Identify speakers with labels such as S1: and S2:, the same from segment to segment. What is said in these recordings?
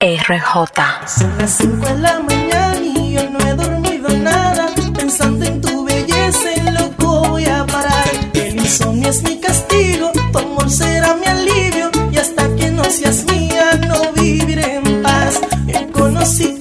S1: RJ.
S2: Son las 5 de la mañana y yo no he dormido nada. Pensando en tu belleza, en loco voy a parar. El insomnio es mi castigo, tu amor será mi alivio. Y hasta que no seas mía, no viviré en paz. Yo conocí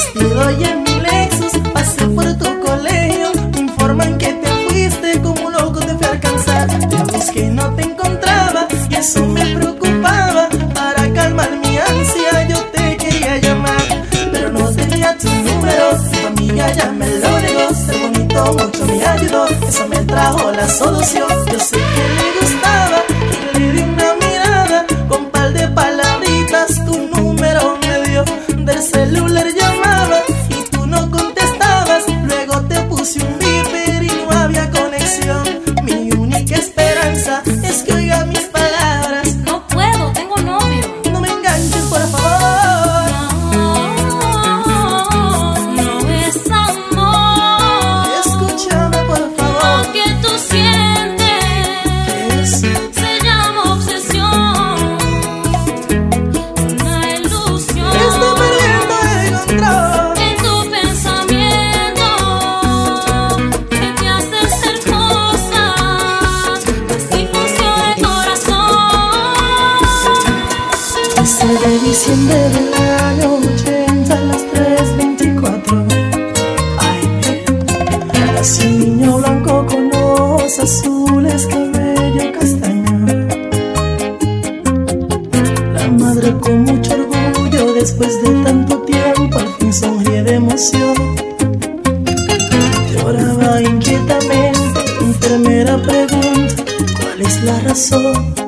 S2: vestido y en mi Lexus pasé por tu colegio. Me informan que te fuiste como un loco te fui a alcanzar. Te busqué y no te encontraba y eso me preocupaba. Para calmar mi ansia yo te quería llamar, pero no tenía tu número. Tu amiga ya me lo negó. Ser bonito mucho me ayudó. Eso me trajo la solución. Yo sé diciembre del año 80 a las 3.24 Ay, nació un niño blanco con ojos azules, cabello castaño La madre con mucho orgullo, después de tanto tiempo, al fin sonríe de emoción. Lloraba inquietamente, enfermera pregunta, ¿cuál es la razón?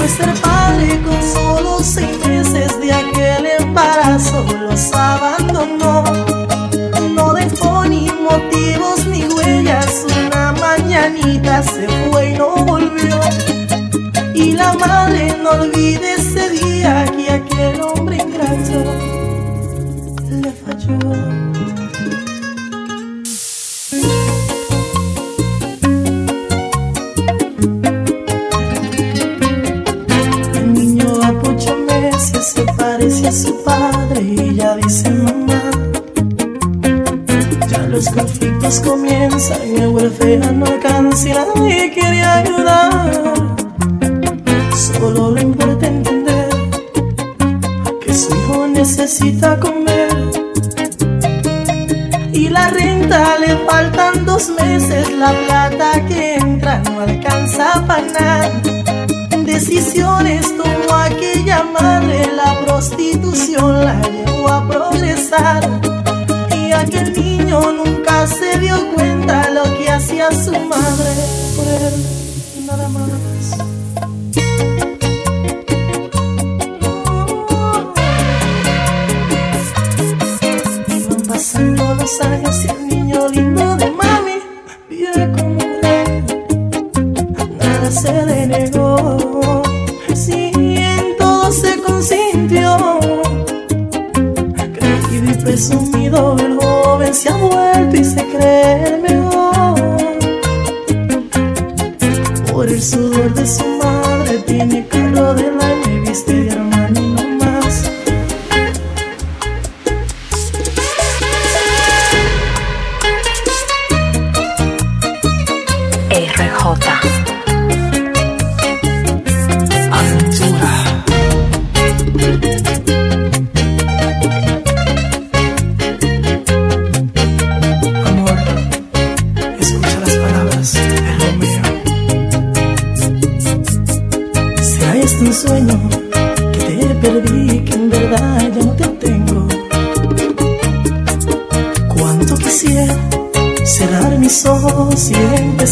S2: Pues ser padre con solo seis meses de aquel embarazo los abandonó. No dejó ni motivos ni huellas. Una mañanita se fue y no volvió. Y la madre no olvide ese día se parece a su padre y ya dice mamá. Ya los conflictos comienzan y el huérfano no alcanza y nadie quiere ayudar. Solo le importa entender que su hijo necesita comer. Y la renta le faltan dos meses, la plata que entra no alcanza para nada. Decisiones tomó aquella madre, la prostitución la llevó a progresar. Y aquel niño nunca se dio cuenta lo que hacía su madre por él, nada más. Presumido, el joven se ha vuelto y se cree el mejor. Por el sudor de su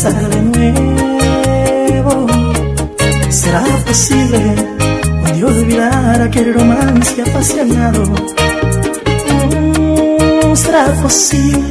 S2: de nuevo. ¿Será posible un día olvidar aquel romance apasionado? Mm, ¿Será posible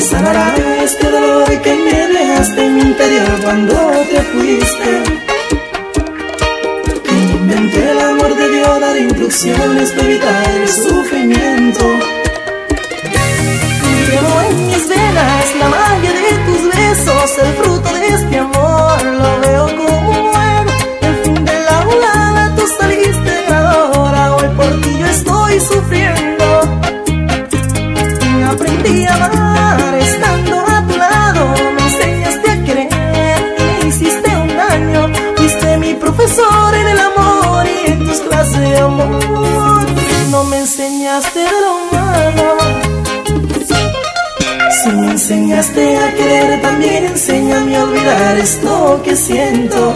S2: sanará este dolor que me dejaste en mi interior cuando te fuiste? ¿Quién inventé el amor debió dar instrucciones para evitar el sufrimiento? Llevo en mis venas la magia de tus besos, el fruto de este amor lo veo como un juego. El fin de la volada, tú saliste ganadora, hoy por ti yo estoy sufriendo. Olvidar esto que siento.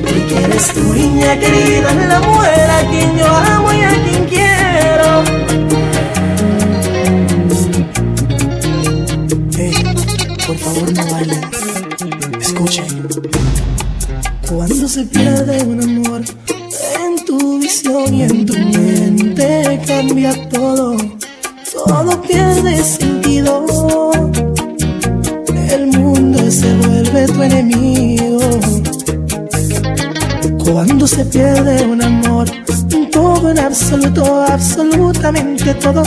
S2: Y que eres tu niña querida, la mujer a quien yo amo y a quien quiero. Hey, por favor no bailen. Escuchen. Cuando se pierde un amor en tu visión y en tu mente cambia todo todo pierde sentido. Tu enemigo. Cuando se pierde un amor, todo en absoluto, absolutamente todo.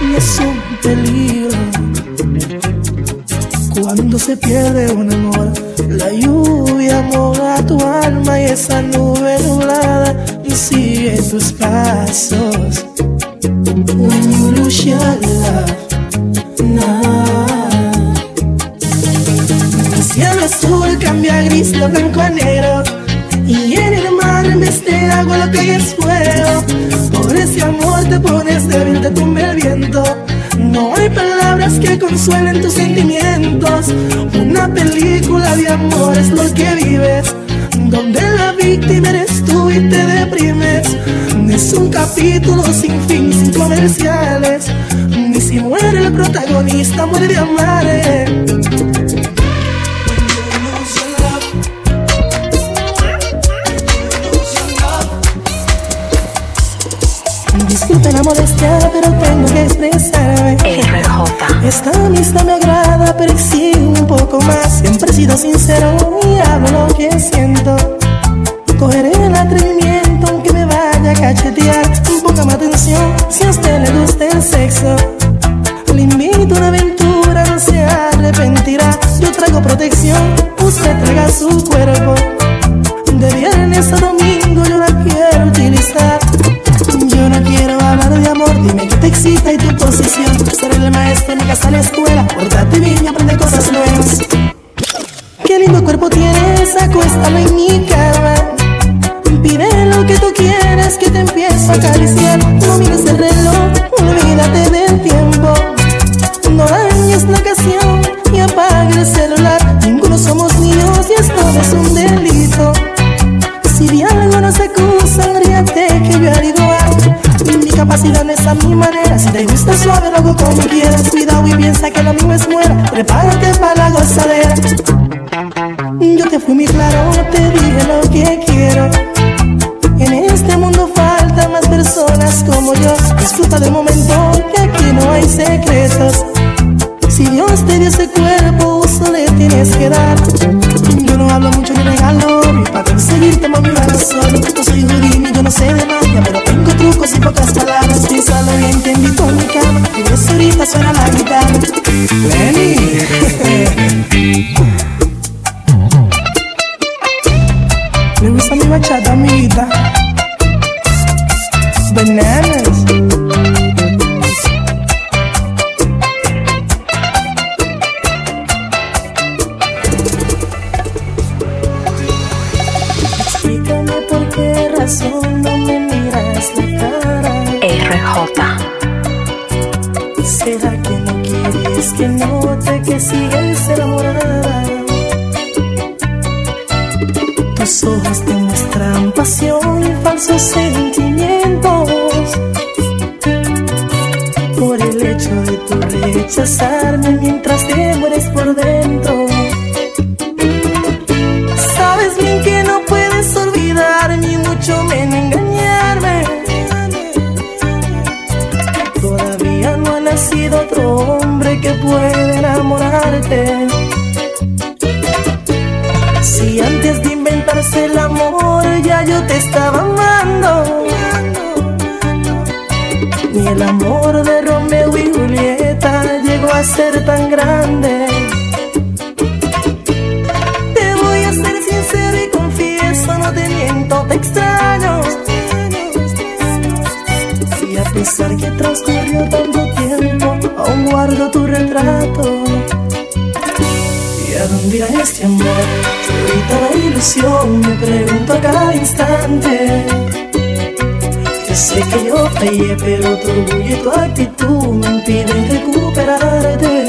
S2: Y es un peligro. Cuando se pierde un amor, la lluvia moja tu alma y esa nube nublada y sigue tus pasos. When you lose your love, gris, lo blanco a negro. Y en el mar en vez de agua lo que hay es fuego. Por ese amor te pones débil, te tumba el viento. No hay palabras que consuelen tus sentimientos. Una película de amor es lo que vives. Donde la víctima eres tú y te deprimes. Es un capítulo sin fin, sin comerciales. Ni si muere el protagonista, muere de amar. Molestia, pero tengo que expresarme.
S1: RJ.
S2: Esta amistad me agrada, pero exige un poco más. Siempre he sido sincero y hablo lo que siento. Cogeré el atrevimiento aunque me vaya a cachetear. Póngame atención si a usted le gusta el sexo. Mi capacidad no es a mi manera. Si te gusta suave, lo hago como quieras. Cuidado y piensa que lo mismo es muera. Prepárate para la gozadera. Yo te fui muy claro, te dije lo que quiero. Razón no me miras la cara?
S1: RJ.
S2: ¿Será que no quieres que note que sigues enamorada? Tus ojos demuestran pasión y falsos sentimientos. Por el hecho de tu rechazarme mientras te mueres por dentro. Pesar que transcurrió tanto tiempo, aún guardo tu retrato. ¿Y a dónde irá este amor? Ahorita la ilusión me pregunto a cada instante. Yo sé que yo fallé, pero tu orgullo y tu actitud me impiden recuperarte.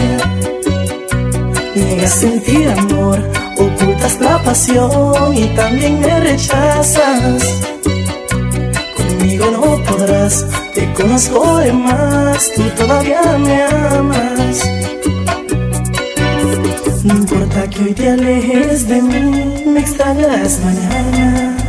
S2: Niegas sentir amor, ocultas la pasión y también me rechazas. Conmigo no podrás, te conozco de más, tú todavía me amas. No importa que hoy te alejes de mí, me extrañarás mañana.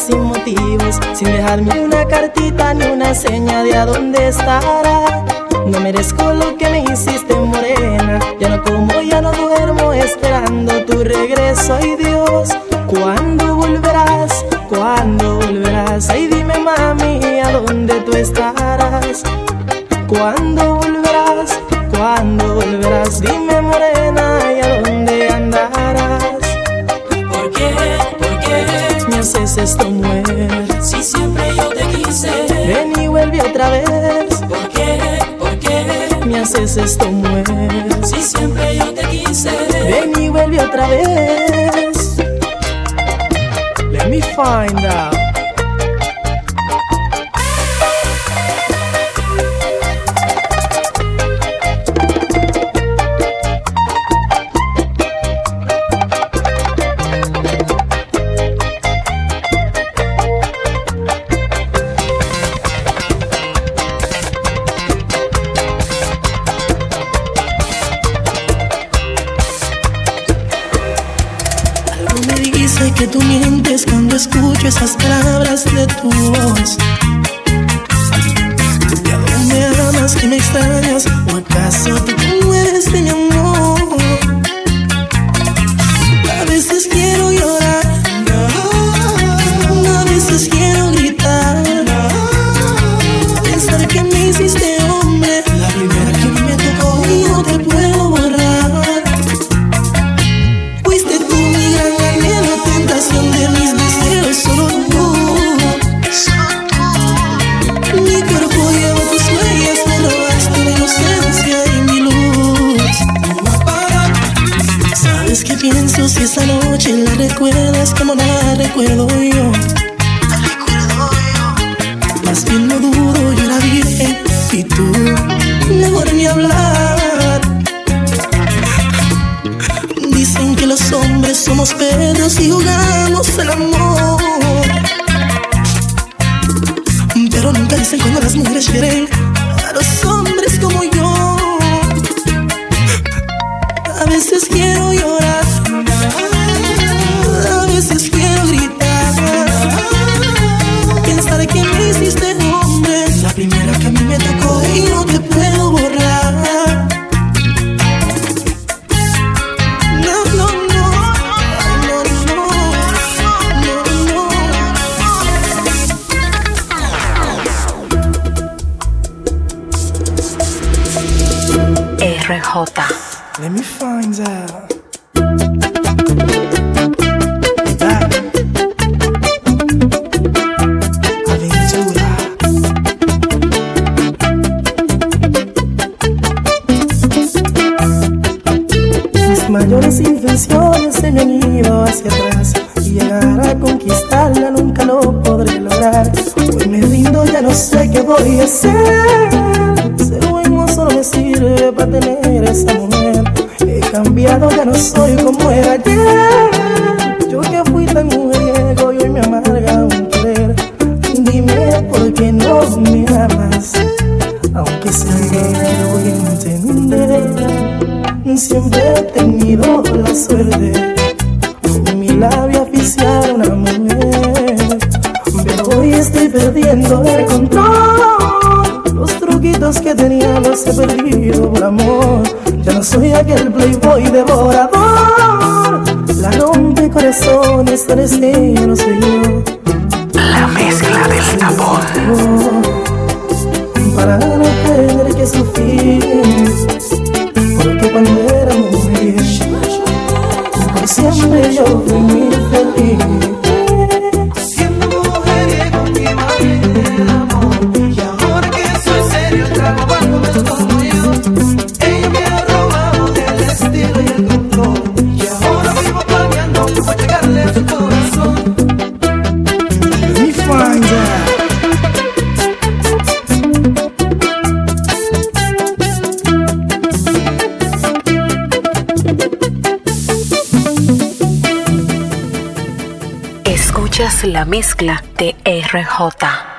S2: Sin motivos, sin dejarme una cartita ni una seña de a dónde estará. No merezco lo que me hiciste morena, ya no como, ya no duermo esperando tu regreso, ay Dios. ¿Cuándo volverás? ¿Cuándo volverás? Ay dime mami, ¿a dónde tú estarás? ¿Cuándo volverás? ¿Cuándo volverás? Dime
S3: qué?
S2: Me haces esto mujer.
S3: Si siempre yo te quise.
S2: Ven y vuelve otra vez.
S3: ¿Por qué? ¿Por qué?
S2: Me haces esto mujer.
S3: Si siempre yo te quise.
S2: Ven y vuelve otra vez. Let me find out. Escucho esas palabras de tu voz. Dicen que los hombres somos perros y jugamos el amor. Pero nunca dicen cuando las mujeres quieren a los hombres como yo. A veces quiero llorar, a veces quiero gritar. Pensar que me hiciste hombre, la primera que a mí me tocó y no te puedo borrar.
S4: Let me find out.
S2: Mis mayores intenciones se me han ido hacia atrás y llegar a conquistarla nunca lo podré lograr. Hoy me rindo, ya no sé qué voy a hacer. Sirve para tener esa mujer. He cambiado, ya no soy como era ayer. Yo que fui tan mujeriego y hoy me amarga un querer. Dime por qué no me amas, aunque sé que voy a entender. Siempre he tenido la suerte aquel playboy devorador. La rompe corazones, eres ella, no soy
S1: la mezcla de RJ.